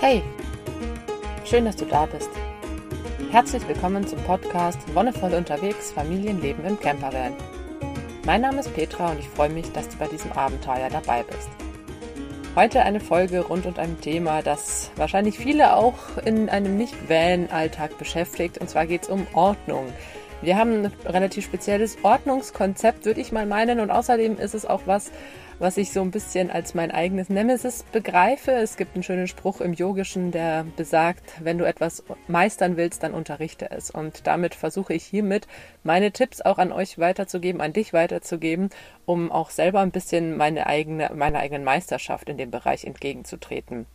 Hey, schön, dass du da bist. Herzlich willkommen zum Podcast Wonnevoll unterwegs, Familienleben im Campervan. Mein Name ist Petra und ich freue mich, dass du bei diesem Abenteuer dabei bist. Heute eine Folge rund um ein Thema, das wahrscheinlich viele auch in einem Nicht-Van-Alltag beschäftigt. Und zwar geht es um Ordnung. Wir haben ein relativ spezielles Ordnungskonzept, würde ich mal meinen. Und außerdem ist es auch was, was ich so ein bisschen als mein eigenes Nemesis begreife. Es gibt einen schönen Spruch im Yogischen, der besagt, wenn du etwas meistern willst, dann unterrichte es. Und damit versuche ich hiermit meine Tipps auch an euch weiterzugeben, an dich weiterzugeben, um auch selber ein bisschen meine eigene, meiner eigenen Meisterschaft in dem Bereich entgegenzutreten.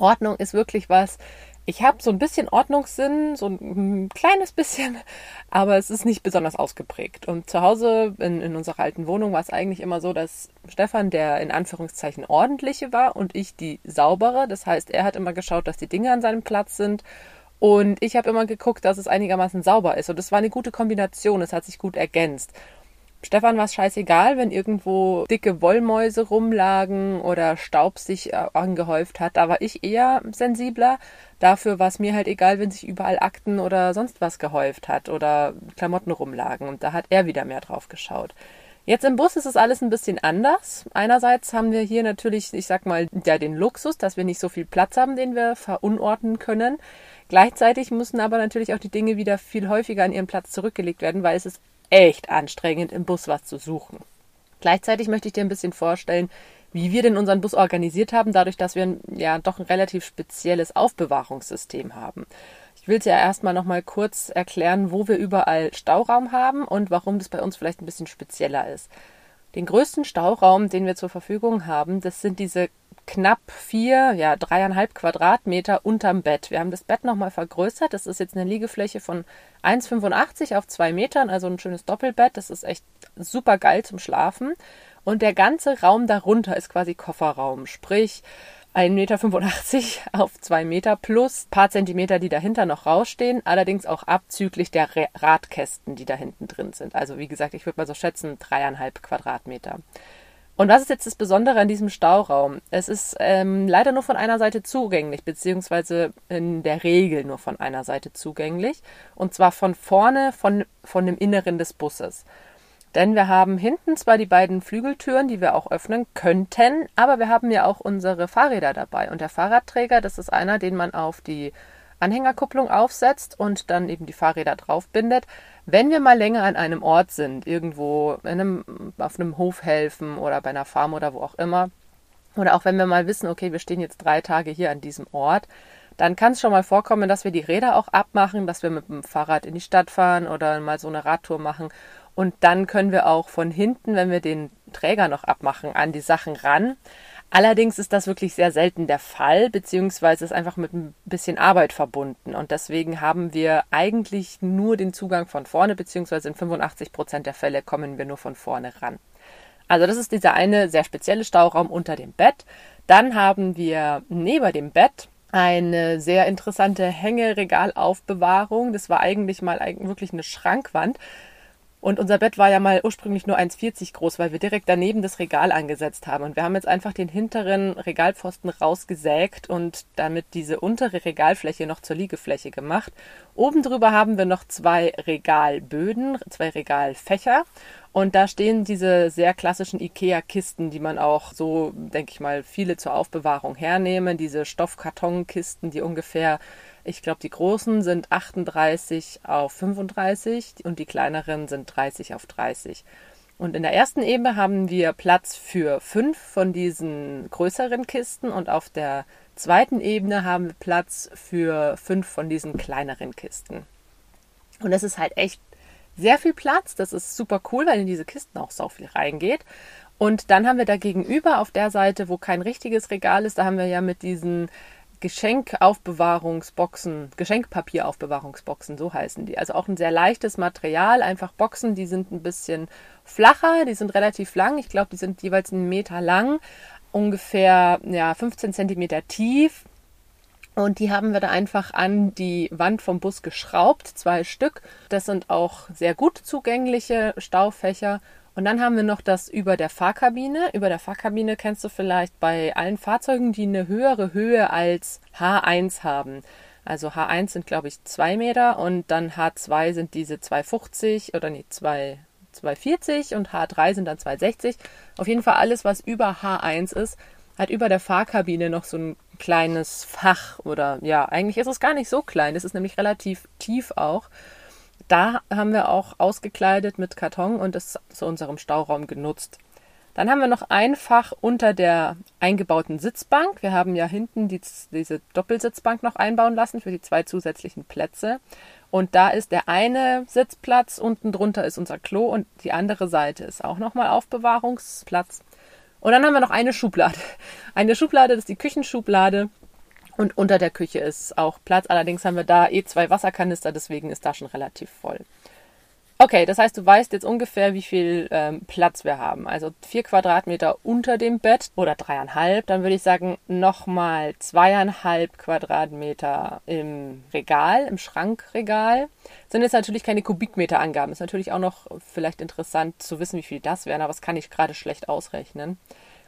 Ordnung ist wirklich was, ich habe so ein bisschen Ordnungssinn, so ein kleines bisschen, aber es ist nicht besonders ausgeprägt. Und zu Hause in, in unserer alten Wohnung war es eigentlich immer so, dass Stefan der in Anführungszeichen ordentliche war und ich die saubere. Das heißt, er hat immer geschaut, dass die Dinge an seinem Platz sind. Und ich habe immer geguckt, dass es einigermaßen sauber ist. Und das war eine gute Kombination. Es hat sich gut ergänzt. Stefan war es scheißegal, wenn irgendwo dicke Wollmäuse rumlagen oder Staub sich äh, angehäuft hat. Da war ich eher sensibler. Dafür war es mir halt egal, wenn sich überall Akten oder sonst was gehäuft hat oder Klamotten rumlagen. Und da hat er wieder mehr drauf geschaut. Jetzt im Bus ist es alles ein bisschen anders. Einerseits haben wir hier natürlich, ich sag mal, ja, den Luxus, dass wir nicht so viel Platz haben, den wir verunordnen können. Gleichzeitig müssen aber natürlich auch die Dinge wieder viel häufiger an ihren Platz zurückgelegt werden, weil es ist echt anstrengend, im Bus was zu suchen. Gleichzeitig möchte ich dir ein bisschen vorstellen, wie wir denn unseren Bus organisiert haben, dadurch, dass wir ja doch ein relativ spezielles Aufbewahrungssystem haben. Ich will es ja erstmal nochmal kurz erklären, wo wir überall Stauraum haben und warum das bei uns vielleicht ein bisschen spezieller ist. Den größten Stauraum, den wir zur Verfügung haben, das sind diese knapp vier, ja, dreieinhalb Quadratmeter unterm Bett. Wir haben das Bett nochmal vergrößert. Das ist jetzt eine Liegefläche von 1,85 auf zwei Metern, also ein schönes Doppelbett. Das ist echt super geil zum Schlafen. Und der ganze Raum darunter ist quasi Kofferraum, sprich 1,85 Meter auf zwei Meter plus paar Zentimeter, die dahinter noch rausstehen, allerdings auch abzüglich der Radkästen, die da hinten drin sind. Also wie gesagt, ich würde mal so schätzen, dreieinhalb Quadratmeter. Und was ist jetzt das Besondere an diesem Stauraum? Es ist ähm, leider nur von einer Seite zugänglich, beziehungsweise in der Regel nur von einer Seite zugänglich. Und zwar von vorne, von, von dem Inneren des Busses. Denn wir haben hinten zwar die beiden Flügeltüren, die wir auch öffnen könnten, aber wir haben ja auch unsere Fahrräder dabei. Und der Fahrradträger, das ist einer, den man auf die Anhängerkupplung aufsetzt und dann eben die Fahrräder draufbindet. Wenn wir mal länger an einem Ort sind, irgendwo einem, auf einem Hof helfen oder bei einer Farm oder wo auch immer, oder auch wenn wir mal wissen, okay, wir stehen jetzt drei Tage hier an diesem Ort, dann kann es schon mal vorkommen, dass wir die Räder auch abmachen, dass wir mit dem Fahrrad in die Stadt fahren oder mal so eine Radtour machen. Und dann können wir auch von hinten, wenn wir den Träger noch abmachen, an die Sachen ran. Allerdings ist das wirklich sehr selten der Fall, beziehungsweise ist einfach mit ein bisschen Arbeit verbunden. Und deswegen haben wir eigentlich nur den Zugang von vorne, beziehungsweise in 85 Prozent der Fälle kommen wir nur von vorne ran. Also das ist dieser eine sehr spezielle Stauraum unter dem Bett. Dann haben wir neben dem Bett eine sehr interessante Hängeregalaufbewahrung. Das war eigentlich mal wirklich eine Schrankwand. Und unser Bett war ja mal ursprünglich nur 1,40 groß, weil wir direkt daneben das Regal angesetzt haben. Und wir haben jetzt einfach den hinteren Regalpfosten rausgesägt und damit diese untere Regalfläche noch zur Liegefläche gemacht. Oben drüber haben wir noch zwei Regalböden, zwei Regalfächer. Und da stehen diese sehr klassischen IKEA-Kisten, die man auch so, denke ich mal, viele zur Aufbewahrung hernehmen. Diese Stoffkartonkisten, die ungefähr ich glaube, die großen sind 38 auf 35 und die kleineren sind 30 auf 30. Und in der ersten Ebene haben wir Platz für fünf von diesen größeren Kisten und auf der zweiten Ebene haben wir Platz für fünf von diesen kleineren Kisten. Und das ist halt echt sehr viel Platz. Das ist super cool, weil in diese Kisten auch so viel reingeht. Und dann haben wir da gegenüber auf der Seite, wo kein richtiges Regal ist, da haben wir ja mit diesen Geschenkaufbewahrungsboxen, Geschenkpapieraufbewahrungsboxen, so heißen die. Also auch ein sehr leichtes Material, einfach Boxen, die sind ein bisschen flacher, die sind relativ lang. Ich glaube, die sind jeweils einen Meter lang, ungefähr ja, 15 Zentimeter tief. Und die haben wir da einfach an die Wand vom Bus geschraubt, zwei Stück. Das sind auch sehr gut zugängliche Staufächer Und dann haben wir noch das über der Fahrkabine. Über der Fahrkabine kennst du vielleicht bei allen Fahrzeugen, die eine höhere Höhe als H1 haben. Also H1 sind, glaube ich, 2 Meter und dann H2 sind diese 2,50 oder nee, 2, 2,40 und H3 sind dann 2,60. Auf jeden Fall alles, was über H1 ist, hat über der Fahrkabine noch so ein kleines Fach oder ja, eigentlich ist es gar nicht so klein. Es ist nämlich relativ tief auch. Da haben wir auch ausgekleidet mit Karton und es zu unserem Stauraum genutzt. Dann haben wir noch ein Fach unter der eingebauten Sitzbank. Wir haben ja hinten die, diese Doppelsitzbank noch einbauen lassen für die zwei zusätzlichen Plätze. Und da ist der eine Sitzplatz, unten drunter ist unser Klo und die andere Seite ist auch nochmal Aufbewahrungsplatz. Und dann haben wir noch eine Schublade. Eine Schublade, das ist die Küchenschublade. Und unter der Küche ist auch Platz. Allerdings haben wir da eh zwei Wasserkanister, deswegen ist da schon relativ voll. Okay, das heißt, du weißt jetzt ungefähr, wie viel ähm, Platz wir haben. Also vier Quadratmeter unter dem Bett oder dreieinhalb. Dann würde ich sagen, nochmal zweieinhalb Quadratmeter im Regal, im Schrankregal. Sind jetzt natürlich keine Kubikmeterangaben. Ist natürlich auch noch vielleicht interessant zu wissen, wie viel das wären, aber das kann ich gerade schlecht ausrechnen.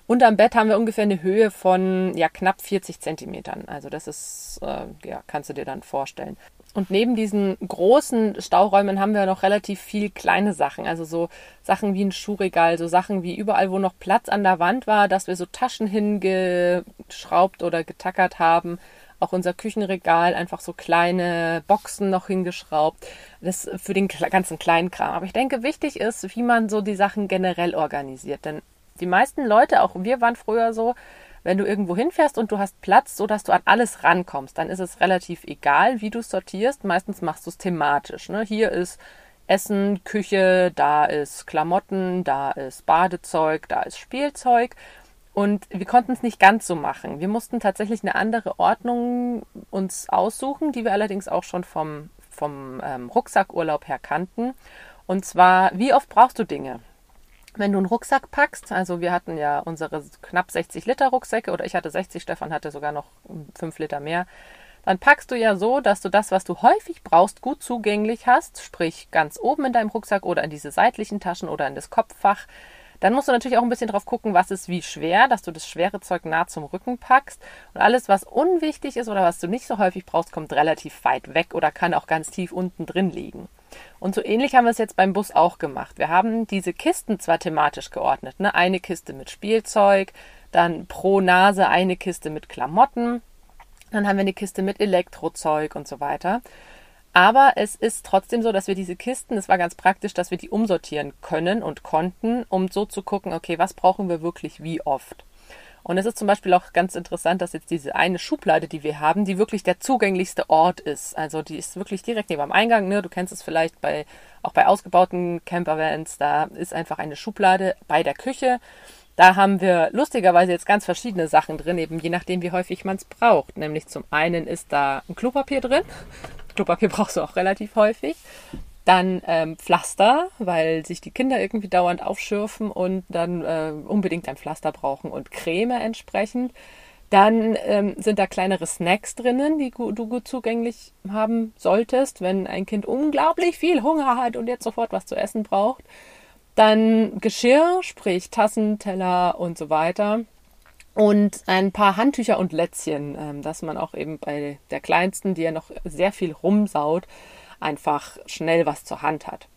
Unterm Bett haben wir ungefähr eine Höhe von ja knapp 40 Zentimetern. Also das ist, äh, ja, kannst du dir dann vorstellen. Und neben diesen großen Stauräumen haben wir noch relativ viel kleine Sachen. Also so Sachen wie ein Schuhregal, so Sachen wie überall, wo noch Platz an der Wand war, dass wir so Taschen hingeschraubt oder getackert haben. Auch unser Küchenregal, einfach so kleine Boxen noch hingeschraubt. Das für den ganzen Kleinkram. Aber ich denke, wichtig ist, wie man so die Sachen generell organisiert. Denn die meisten Leute, auch wir waren früher so, wenn du irgendwo hinfährst und du hast Platz, so dass du an alles rankommst, dann ist es relativ egal, wie du sortierst. Meistens machst du es thematisch. Ne? Hier ist Essen, Küche, da ist Klamotten, da ist Badezeug, da ist Spielzeug. Und wir konnten es nicht ganz so machen. Wir mussten tatsächlich eine andere Ordnung uns aussuchen, die wir allerdings auch schon vom, vom ähm, Rucksackurlaub her kannten. Und zwar, wie oft brauchst du Dinge? Wenn du einen Rucksack packst, also wir hatten ja unsere knapp 60 Liter Rucksäcke oder ich hatte 60, Stefan hatte sogar noch 5 Liter mehr, dann packst du ja so, dass du das, was du häufig brauchst, gut zugänglich hast, sprich ganz oben in deinem Rucksack oder in diese seitlichen Taschen oder in das Kopffach. Dann musst du natürlich auch ein bisschen drauf gucken, was ist wie schwer, dass du das schwere Zeug nah zum Rücken packst. Und alles, was unwichtig ist oder was du nicht so häufig brauchst, kommt relativ weit weg oder kann auch ganz tief unten drin liegen. Und so ähnlich haben wir es jetzt beim Bus auch gemacht. Wir haben diese Kisten zwar thematisch geordnet, ne? eine Kiste mit Spielzeug, dann pro Nase eine Kiste mit Klamotten, dann haben wir eine Kiste mit Elektrozeug und so weiter. Aber es ist trotzdem so, dass wir diese Kisten, es war ganz praktisch, dass wir die umsortieren können und konnten, um so zu gucken, okay, was brauchen wir wirklich wie oft. Und es ist zum Beispiel auch ganz interessant, dass jetzt diese eine Schublade, die wir haben, die wirklich der zugänglichste Ort ist. Also die ist wirklich direkt neben am Eingang. Ne? Du kennst es vielleicht bei auch bei ausgebauten Campervans. Da ist einfach eine Schublade bei der Küche. Da haben wir lustigerweise jetzt ganz verschiedene Sachen drin, eben je nachdem, wie häufig man es braucht. Nämlich zum einen ist da ein Klopapier drin. Klopapier brauchst du auch relativ häufig. Dann ähm, Pflaster, weil sich die Kinder irgendwie dauernd aufschürfen und dann äh, unbedingt ein Pflaster brauchen und Creme entsprechend. Dann ähm, sind da kleinere Snacks drinnen, die du gut zugänglich haben solltest, wenn ein Kind unglaublich viel Hunger hat und jetzt sofort was zu essen braucht. Dann Geschirr, sprich Tassen, Teller und so weiter. Und ein paar Handtücher und Lätzchen, ähm, dass man auch eben bei der kleinsten, die ja noch sehr viel rumsaut, einfach schnell was zur Hand hat.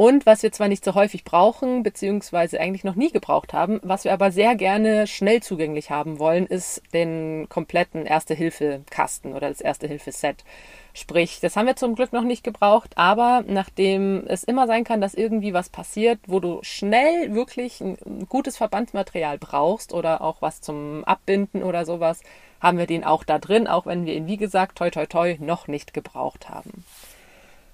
Und was wir zwar nicht so häufig brauchen, beziehungsweise eigentlich noch nie gebraucht haben, was wir aber sehr gerne schnell zugänglich haben wollen, ist den kompletten Erste-Hilfe-Kasten oder das Erste-Hilfe-Set. Sprich, das haben wir zum Glück noch nicht gebraucht, aber nachdem es immer sein kann, dass irgendwie was passiert, wo du schnell wirklich ein gutes Verbandsmaterial brauchst oder auch was zum Abbinden oder sowas, haben wir den auch da drin, auch wenn wir ihn, wie gesagt, toi toi toi noch nicht gebraucht haben.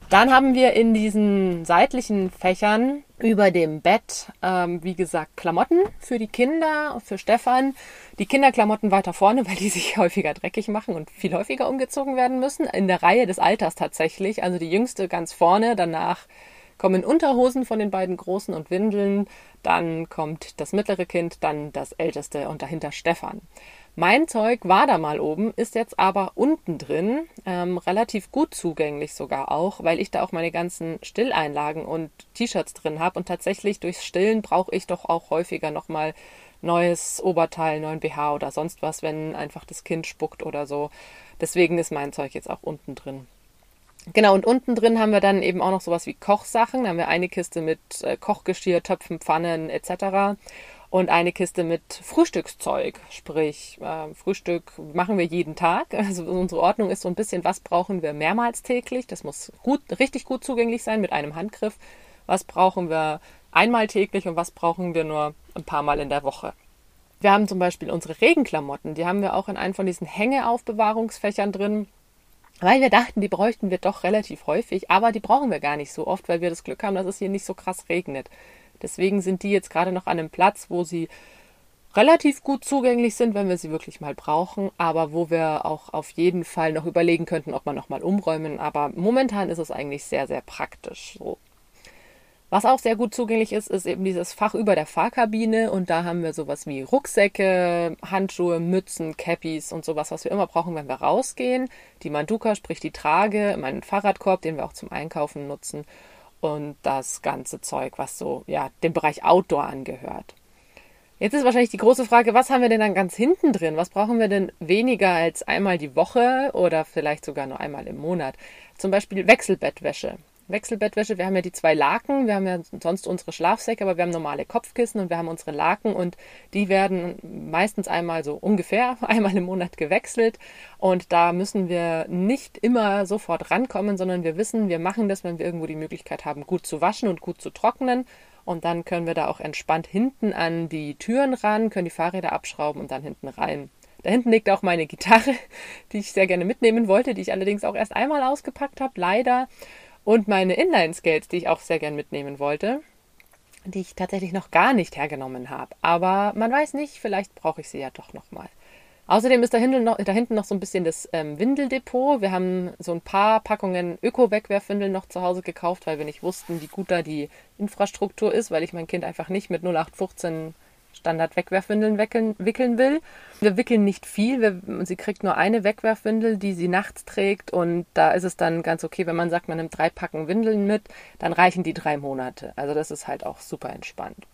Dann haben wir in diesen seitlichen Fächern über dem Bett, ähm, wie gesagt, Klamotten für die Kinder, für Stefan. Die Kinderklamotten weiter vorne, weil die sich häufiger dreckig machen und viel häufiger umgezogen werden müssen. In der Reihe des Alters tatsächlich. Also die jüngste ganz vorne, danach kommen Unterhosen von den beiden Großen und Windeln. Dann kommt das mittlere Kind, dann das älteste und dahinter Stefan. Mein Zeug war da mal oben, ist jetzt aber unten drin, ähm, relativ gut zugänglich sogar auch, weil ich da auch meine ganzen Stilleinlagen und T-Shirts drin habe. Und tatsächlich durchs Stillen brauche ich doch auch häufiger nochmal neues Oberteil, neuen BH oder sonst was, wenn einfach das Kind spuckt oder so. Deswegen ist mein Zeug jetzt auch unten drin. Genau, und unten drin haben wir dann eben auch noch sowas wie Kochsachen. Da haben wir eine Kiste mit äh, Kochgeschirr, Töpfen, Pfannen etc und eine Kiste mit Frühstückszeug. Sprich, äh, Frühstück machen wir jeden Tag. Also unsere Ordnung ist so ein bisschen, was brauchen wir mehrmals täglich. Das muss gut, richtig gut zugänglich sein mit einem Handgriff. Was brauchen wir einmal täglich und was brauchen wir nur ein paar Mal in der Woche. Wir haben zum Beispiel unsere Regenklamotten, die haben wir auch in einem von diesen Hängeaufbewahrungsfächern drin, weil wir dachten, die bräuchten wir doch relativ häufig, aber die brauchen wir gar nicht so oft, weil wir das Glück haben, dass es hier nicht so krass regnet. Deswegen sind die jetzt gerade noch an einem Platz, wo sie relativ gut zugänglich sind, wenn wir sie wirklich mal brauchen, aber wo wir auch auf jeden Fall noch überlegen könnten, ob wir nochmal umräumen. Aber momentan ist es eigentlich sehr, sehr praktisch so. Was auch sehr gut zugänglich ist, ist eben dieses Fach über der Fahrkabine und da haben wir sowas wie Rucksäcke, Handschuhe, Mützen, Cappies und sowas, was wir immer brauchen, wenn wir rausgehen. Die Manduka, sprich die Trage, meinen Fahrradkorb, den wir auch zum Einkaufen nutzen und das ganze Zeug, was so ja dem Bereich Outdoor angehört. Jetzt ist wahrscheinlich die große Frage, was haben wir denn dann ganz hinten drin? Was brauchen wir denn weniger als einmal die Woche oder vielleicht sogar nur einmal im Monat? Zum Beispiel Wechselbettwäsche. Wechselbettwäsche. Wir haben ja die zwei Laken, wir haben ja sonst unsere Schlafsäcke, aber wir haben normale Kopfkissen und wir haben unsere Laken und die werden meistens einmal so ungefähr einmal im Monat gewechselt und da müssen wir nicht immer sofort rankommen, sondern wir wissen, wir machen das, wenn wir irgendwo die Möglichkeit haben, gut zu waschen und gut zu trocknen und dann können wir da auch entspannt hinten an die Türen ran, können die Fahrräder abschrauben und dann hinten rein. Da hinten liegt auch meine Gitarre, die ich sehr gerne mitnehmen wollte, die ich allerdings auch erst einmal ausgepackt habe, leider und meine Inline-Skates, die ich auch sehr gern mitnehmen wollte, die ich tatsächlich noch gar nicht hergenommen habe. Aber man weiß nicht, vielleicht brauche ich sie ja doch nochmal. Außerdem ist da hinten, noch, da hinten noch so ein bisschen das ähm, Windeldepot. Wir haben so ein paar Packungen Öko-Wegwerfwindeln noch zu Hause gekauft, weil wir nicht wussten, wie gut da die Infrastruktur ist, weil ich mein Kind einfach nicht mit 0815 Standard-Wegwerfwindeln wickeln, wickeln will. Wir wickeln nicht viel. Wir, sie kriegt nur eine Wegwerfwindel, die sie nachts trägt. Und da ist es dann ganz okay, wenn man sagt, man nimmt drei Packen Windeln mit, dann reichen die drei Monate. Also das ist halt auch super entspannt.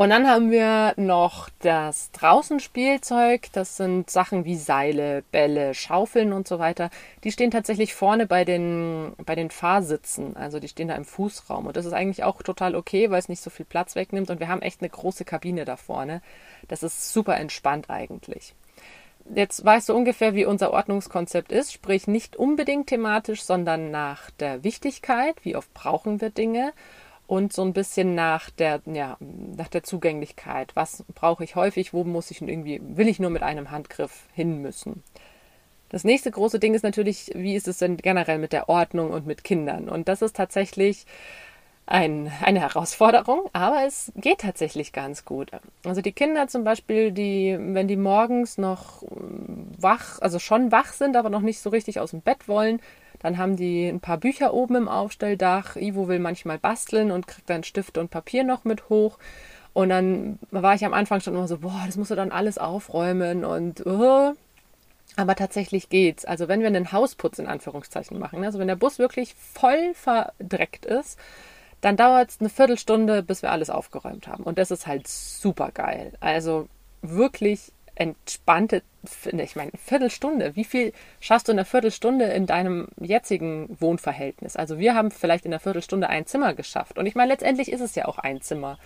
Und dann haben wir noch das Draußenspielzeug. Das sind Sachen wie Seile, Bälle, Schaufeln und so weiter. Die stehen tatsächlich vorne bei den, bei den Fahrsitzen. Also die stehen da im Fußraum. Und das ist eigentlich auch total okay, weil es nicht so viel Platz wegnimmt. Und wir haben echt eine große Kabine da vorne. Das ist super entspannt eigentlich. Jetzt weißt du ungefähr, wie unser Ordnungskonzept ist, sprich nicht unbedingt thematisch, sondern nach der Wichtigkeit, wie oft brauchen wir Dinge und so ein bisschen nach der, ja, nach der Zugänglichkeit. Was brauche ich häufig? Wo muss ich irgendwie, will ich nur mit einem Handgriff hin müssen? Das nächste große Ding ist natürlich, wie ist es denn generell mit der Ordnung und mit Kindern? Und das ist tatsächlich ein, eine Herausforderung, aber es geht tatsächlich ganz gut. Also die Kinder zum Beispiel, die, wenn die morgens noch wach, also schon wach sind, aber noch nicht so richtig aus dem Bett wollen, dann haben die ein paar Bücher oben im Aufstelldach. Ivo will manchmal basteln und kriegt dann Stifte und Papier noch mit hoch. Und dann war ich am Anfang schon immer so, boah, das musst du dann alles aufräumen und uh. aber tatsächlich geht's. Also wenn wir einen Hausputz in Anführungszeichen machen, also wenn der Bus wirklich voll verdreckt ist, dann dauert es eine Viertelstunde, bis wir alles aufgeräumt haben. Und das ist halt super geil. Also wirklich entspannte, ich meine, Viertelstunde. Wie viel schaffst du in einer Viertelstunde in deinem jetzigen Wohnverhältnis? Also wir haben vielleicht in einer Viertelstunde ein Zimmer geschafft. Und ich meine, letztendlich ist es ja auch ein Zimmer.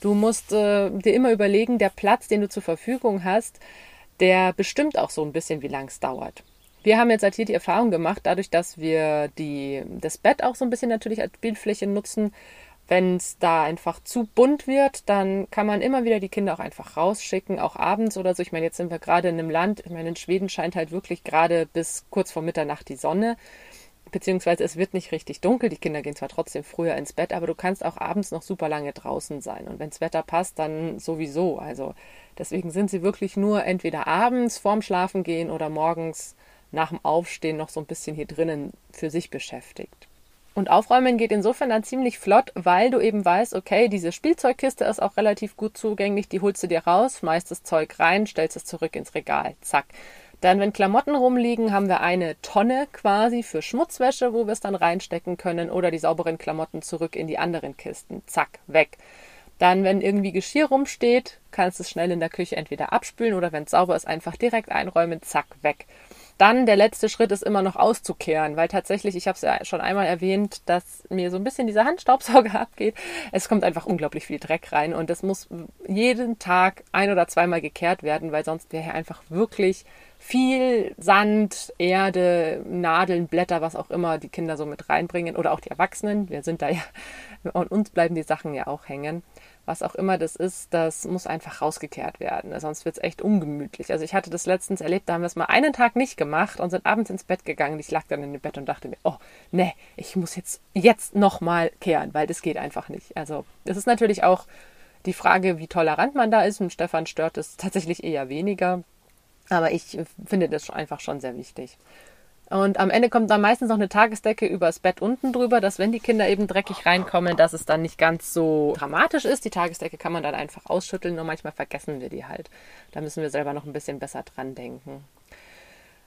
Du musst äh, dir immer überlegen, der Platz, den du zur Verfügung hast, der bestimmt auch so ein bisschen, wie lang es dauert. Wir haben jetzt halt hier die Erfahrung gemacht, dadurch, dass wir die, das Bett auch so ein bisschen natürlich als Bildfläche nutzen, wenn es da einfach zu bunt wird, dann kann man immer wieder die Kinder auch einfach rausschicken, auch abends oder so. Ich meine, jetzt sind wir gerade in einem Land, ich meine, in Schweden scheint halt wirklich gerade bis kurz vor Mitternacht die Sonne, beziehungsweise es wird nicht richtig dunkel. Die Kinder gehen zwar trotzdem früher ins Bett, aber du kannst auch abends noch super lange draußen sein. Und wenn das Wetter passt, dann sowieso. Also deswegen sind sie wirklich nur entweder abends vorm Schlafen gehen oder morgens nach dem Aufstehen noch so ein bisschen hier drinnen für sich beschäftigt. Und aufräumen geht insofern dann ziemlich flott, weil du eben weißt, okay, diese Spielzeugkiste ist auch relativ gut zugänglich, die holst du dir raus, schmeißt das Zeug rein, stellst es zurück ins Regal. Zack. Dann, wenn Klamotten rumliegen, haben wir eine Tonne quasi für Schmutzwäsche, wo wir es dann reinstecken können oder die sauberen Klamotten zurück in die anderen Kisten. Zack, weg. Dann, wenn irgendwie Geschirr rumsteht, kannst du es schnell in der Küche entweder abspülen oder wenn es sauber ist, einfach direkt einräumen, zack, weg. Dann der letzte Schritt ist immer noch auszukehren, weil tatsächlich, ich habe es ja schon einmal erwähnt, dass mir so ein bisschen dieser Handstaubsauger abgeht. Es kommt einfach unglaublich viel Dreck rein und es muss jeden Tag ein oder zweimal gekehrt werden, weil sonst wäre hier einfach wirklich viel Sand, Erde, Nadeln, Blätter, was auch immer die Kinder so mit reinbringen oder auch die Erwachsenen. Wir sind da ja und uns bleiben die Sachen ja auch hängen was auch immer das ist, das muss einfach rausgekehrt werden. Sonst wird es echt ungemütlich. Also ich hatte das letztens erlebt, da haben wir es mal einen Tag nicht gemacht und sind abends ins Bett gegangen. Ich lag dann in dem Bett und dachte mir, oh, ne, ich muss jetzt, jetzt nochmal kehren, weil das geht einfach nicht. Also das ist natürlich auch die Frage, wie tolerant man da ist. Und Stefan stört es tatsächlich eher weniger. Aber ich finde das einfach schon sehr wichtig. Und am Ende kommt dann meistens noch eine Tagesdecke übers Bett unten drüber, dass wenn die Kinder eben dreckig reinkommen, dass es dann nicht ganz so dramatisch ist. Die Tagesdecke kann man dann einfach ausschütteln, nur manchmal vergessen wir die halt. Da müssen wir selber noch ein bisschen besser dran denken.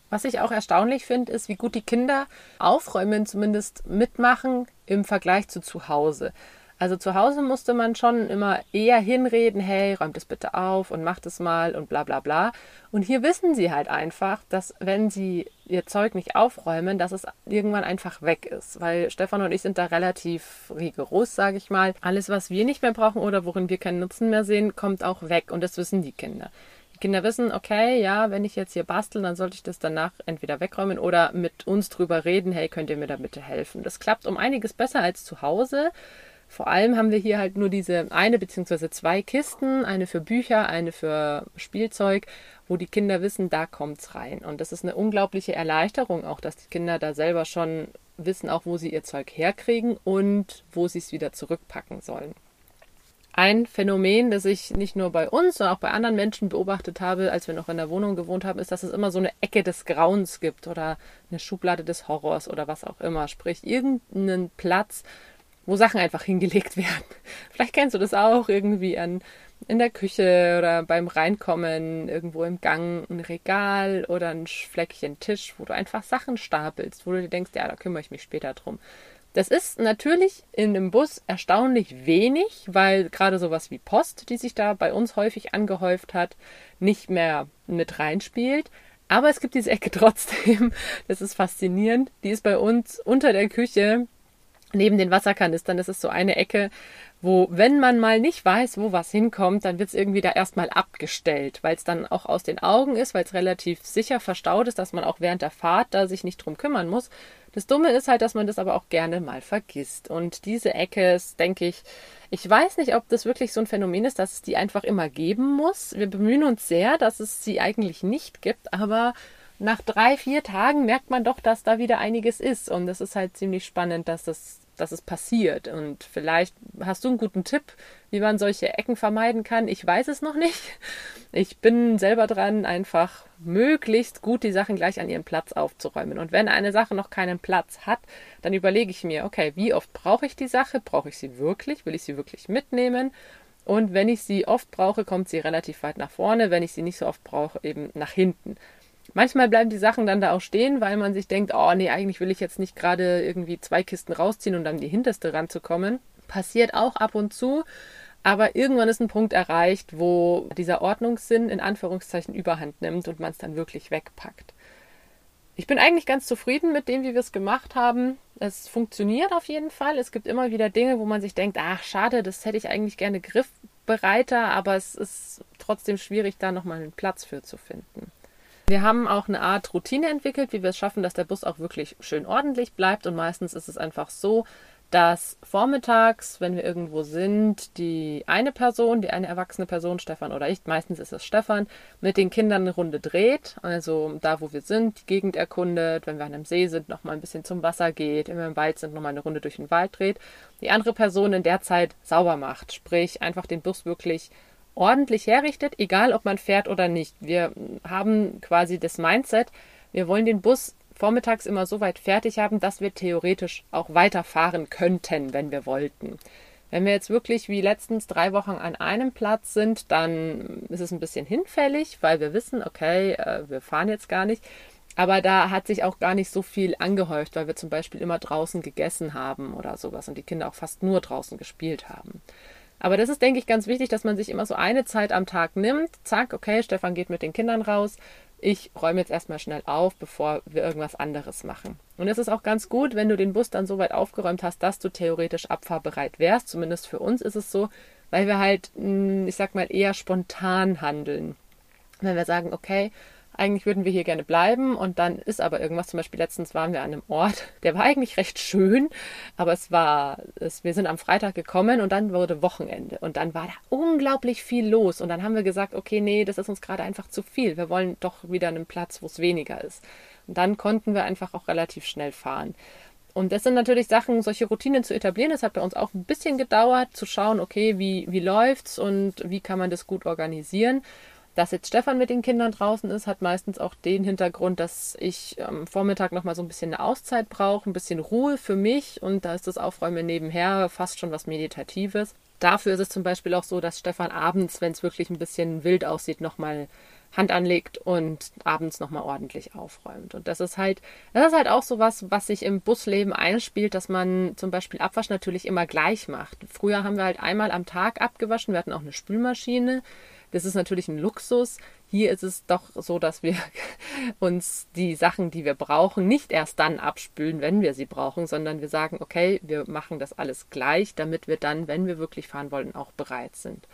Was ich auch erstaunlich finde, ist, wie gut die Kinder aufräumen, zumindest mitmachen im Vergleich zu zu Hause. Also zu Hause musste man schon immer eher hinreden, hey, räumt es bitte auf und macht es mal und bla bla bla. Und hier wissen sie halt einfach, dass wenn sie ihr Zeug nicht aufräumen, dass es irgendwann einfach weg ist. Weil Stefan und ich sind da relativ rigoros, sage ich mal. Alles, was wir nicht mehr brauchen oder worin wir keinen Nutzen mehr sehen, kommt auch weg. Und das wissen die Kinder. Die Kinder wissen, okay, ja, wenn ich jetzt hier bastel, dann sollte ich das danach entweder wegräumen oder mit uns drüber reden, hey, könnt ihr mir da bitte helfen. Das klappt um einiges besser als zu Hause vor allem haben wir hier halt nur diese eine bzw. zwei Kisten, eine für Bücher, eine für Spielzeug, wo die Kinder wissen, da kommt's rein. Und das ist eine unglaubliche Erleichterung auch, dass die Kinder da selber schon wissen, auch wo sie ihr Zeug herkriegen und wo sie es wieder zurückpacken sollen. Ein Phänomen, das ich nicht nur bei uns, sondern auch bei anderen Menschen beobachtet habe, als wir noch in der Wohnung gewohnt haben, ist, dass es immer so eine Ecke des Grauens gibt oder eine Schublade des Horrors oder was auch immer. Sprich, irgendeinen Platz, wo Sachen einfach hingelegt werden. Vielleicht kennst du das auch irgendwie an, in der Küche oder beim Reinkommen, irgendwo im Gang ein Regal oder ein Fleckchen Tisch, wo du einfach Sachen stapelst, wo du dir denkst, ja, da kümmere ich mich später drum. Das ist natürlich in einem Bus erstaunlich wenig, weil gerade sowas wie Post, die sich da bei uns häufig angehäuft hat, nicht mehr mit reinspielt. Aber es gibt diese Ecke trotzdem. Das ist faszinierend. Die ist bei uns unter der Küche neben den Wasserkanistern. Das ist so eine Ecke, wo, wenn man mal nicht weiß, wo was hinkommt, dann wird es irgendwie da erstmal abgestellt, weil es dann auch aus den Augen ist, weil es relativ sicher verstaut ist, dass man auch während der Fahrt da sich nicht drum kümmern muss. Das Dumme ist halt, dass man das aber auch gerne mal vergisst. Und diese Ecke ist, denke ich, ich weiß nicht, ob das wirklich so ein Phänomen ist, dass es die einfach immer geben muss. Wir bemühen uns sehr, dass es sie eigentlich nicht gibt, aber nach drei, vier Tagen merkt man doch, dass da wieder einiges ist. Und es ist halt ziemlich spannend, dass das dass es passiert. Und vielleicht hast du einen guten Tipp, wie man solche Ecken vermeiden kann. Ich weiß es noch nicht. Ich bin selber dran, einfach möglichst gut die Sachen gleich an ihren Platz aufzuräumen. Und wenn eine Sache noch keinen Platz hat, dann überlege ich mir, okay, wie oft brauche ich die Sache? Brauche ich sie wirklich? Will ich sie wirklich mitnehmen? Und wenn ich sie oft brauche, kommt sie relativ weit nach vorne. Wenn ich sie nicht so oft brauche, eben nach hinten. Manchmal bleiben die Sachen dann da auch stehen, weil man sich denkt, oh nee, eigentlich will ich jetzt nicht gerade irgendwie zwei Kisten rausziehen und dann die hinterste ranzukommen. Passiert auch ab und zu. Aber irgendwann ist ein Punkt erreicht, wo dieser Ordnungssinn in Anführungszeichen überhand nimmt und man es dann wirklich wegpackt. Ich bin eigentlich ganz zufrieden mit dem, wie wir es gemacht haben. Es funktioniert auf jeden Fall. Es gibt immer wieder Dinge, wo man sich denkt, ach schade, das hätte ich eigentlich gerne griffbereiter, aber es ist trotzdem schwierig, da nochmal einen Platz für zu finden. Wir haben auch eine Art Routine entwickelt, wie wir es schaffen, dass der Bus auch wirklich schön ordentlich bleibt. Und meistens ist es einfach so, dass vormittags, wenn wir irgendwo sind, die eine Person, die eine erwachsene Person, Stefan oder ich, meistens ist es Stefan, mit den Kindern eine Runde dreht. Also da, wo wir sind, die Gegend erkundet, wenn wir an einem See sind, nochmal ein bisschen zum Wasser geht, wenn wir im Wald sind, nochmal eine Runde durch den Wald dreht. Die andere Person in der Zeit sauber macht, sprich einfach den Bus wirklich ordentlich herrichtet, egal ob man fährt oder nicht. Wir haben quasi das Mindset, wir wollen den Bus vormittags immer so weit fertig haben, dass wir theoretisch auch weiterfahren könnten, wenn wir wollten. Wenn wir jetzt wirklich wie letztens drei Wochen an einem Platz sind, dann ist es ein bisschen hinfällig, weil wir wissen, okay, äh, wir fahren jetzt gar nicht. Aber da hat sich auch gar nicht so viel angehäuft, weil wir zum Beispiel immer draußen gegessen haben oder sowas und die Kinder auch fast nur draußen gespielt haben. Aber das ist, denke ich, ganz wichtig, dass man sich immer so eine Zeit am Tag nimmt. Zack, okay, Stefan geht mit den Kindern raus. Ich räume jetzt erstmal schnell auf, bevor wir irgendwas anderes machen. Und es ist auch ganz gut, wenn du den Bus dann so weit aufgeräumt hast, dass du theoretisch abfahrbereit wärst. Zumindest für uns ist es so, weil wir halt, hm, ich sag mal, eher spontan handeln. Wenn wir sagen, okay, eigentlich würden wir hier gerne bleiben und dann ist aber irgendwas. Zum Beispiel letztens waren wir an einem Ort, der war eigentlich recht schön, aber es war, es, wir sind am Freitag gekommen und dann wurde Wochenende und dann war da unglaublich viel los und dann haben wir gesagt, okay, nee, das ist uns gerade einfach zu viel. Wir wollen doch wieder einen Platz, wo es weniger ist. Und dann konnten wir einfach auch relativ schnell fahren. Und das sind natürlich Sachen, solche Routinen zu etablieren. Das hat bei uns auch ein bisschen gedauert, zu schauen, okay, wie, wie läuft's und wie kann man das gut organisieren. Dass jetzt Stefan mit den Kindern draußen ist, hat meistens auch den Hintergrund, dass ich am Vormittag nochmal so ein bisschen eine Auszeit brauche, ein bisschen Ruhe für mich und da ist das Aufräumen nebenher fast schon was Meditatives. Dafür ist es zum Beispiel auch so, dass Stefan abends, wenn es wirklich ein bisschen wild aussieht, nochmal Hand anlegt und abends nochmal ordentlich aufräumt. Und das ist halt, das ist halt auch so was, was sich im Busleben einspielt, dass man zum Beispiel Abwasch natürlich immer gleich macht. Früher haben wir halt einmal am Tag abgewaschen, wir hatten auch eine Spülmaschine. Das ist natürlich ein Luxus. Hier ist es doch so, dass wir uns die Sachen, die wir brauchen, nicht erst dann abspülen, wenn wir sie brauchen, sondern wir sagen, okay, wir machen das alles gleich, damit wir dann, wenn wir wirklich fahren wollen, auch bereit sind.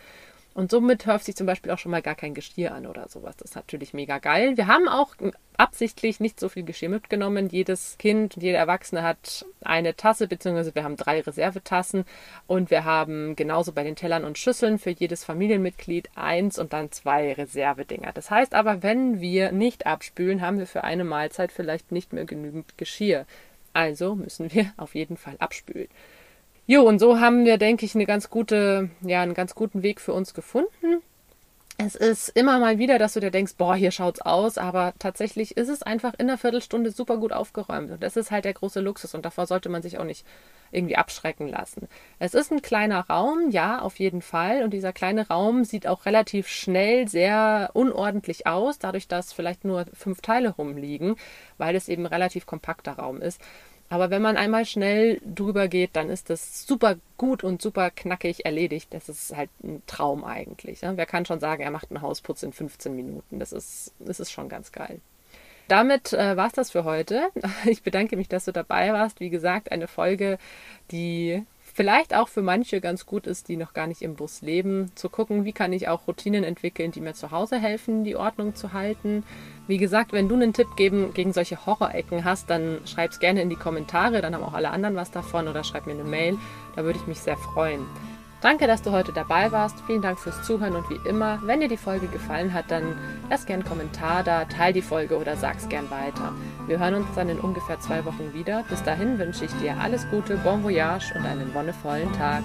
Und somit hört sich zum Beispiel auch schon mal gar kein Geschirr an oder sowas. Das ist natürlich mega geil. Wir haben auch absichtlich nicht so viel Geschirr mitgenommen. Jedes Kind und jeder Erwachsene hat eine Tasse, beziehungsweise wir haben drei Reservetassen und wir haben genauso bei den Tellern und Schüsseln für jedes Familienmitglied eins und dann zwei Reservedinger. Das heißt aber, wenn wir nicht abspülen, haben wir für eine Mahlzeit vielleicht nicht mehr genügend Geschirr. Also müssen wir auf jeden Fall abspülen. Jo, und so haben wir, denke ich, eine ganz gute, ja, einen ganz guten Weg für uns gefunden. Es ist immer mal wieder, dass du dir denkst, boah, hier schaut's aus, aber tatsächlich ist es einfach in einer Viertelstunde super gut aufgeräumt. Und das ist halt der große Luxus und davor sollte man sich auch nicht irgendwie abschrecken lassen. Es ist ein kleiner Raum, ja, auf jeden Fall. Und dieser kleine Raum sieht auch relativ schnell sehr unordentlich aus, dadurch, dass vielleicht nur fünf Teile rumliegen, weil es eben ein relativ kompakter Raum ist. Aber wenn man einmal schnell drüber geht, dann ist das super gut und super knackig erledigt. Das ist halt ein Traum eigentlich. Wer kann schon sagen, er macht einen Hausputz in 15 Minuten? Das ist, das ist schon ganz geil. Damit äh, war es das für heute. Ich bedanke mich, dass du dabei warst. Wie gesagt, eine Folge, die vielleicht auch für manche ganz gut ist, die noch gar nicht im Bus leben, zu gucken, wie kann ich auch Routinen entwickeln, die mir zu Hause helfen, die Ordnung zu halten. Wie gesagt, wenn du einen Tipp geben, gegen solche Horrorecken hast, dann schreib es gerne in die Kommentare, dann haben auch alle anderen was davon oder schreib mir eine Mail, da würde ich mich sehr freuen. Danke, dass du heute dabei warst. Vielen Dank fürs Zuhören und wie immer, wenn dir die Folge gefallen hat, dann lass gern einen Kommentar da, teil die Folge oder sag's gern weiter. Wir hören uns dann in ungefähr zwei Wochen wieder. Bis dahin wünsche ich dir alles Gute, bon voyage und einen wonnevollen Tag.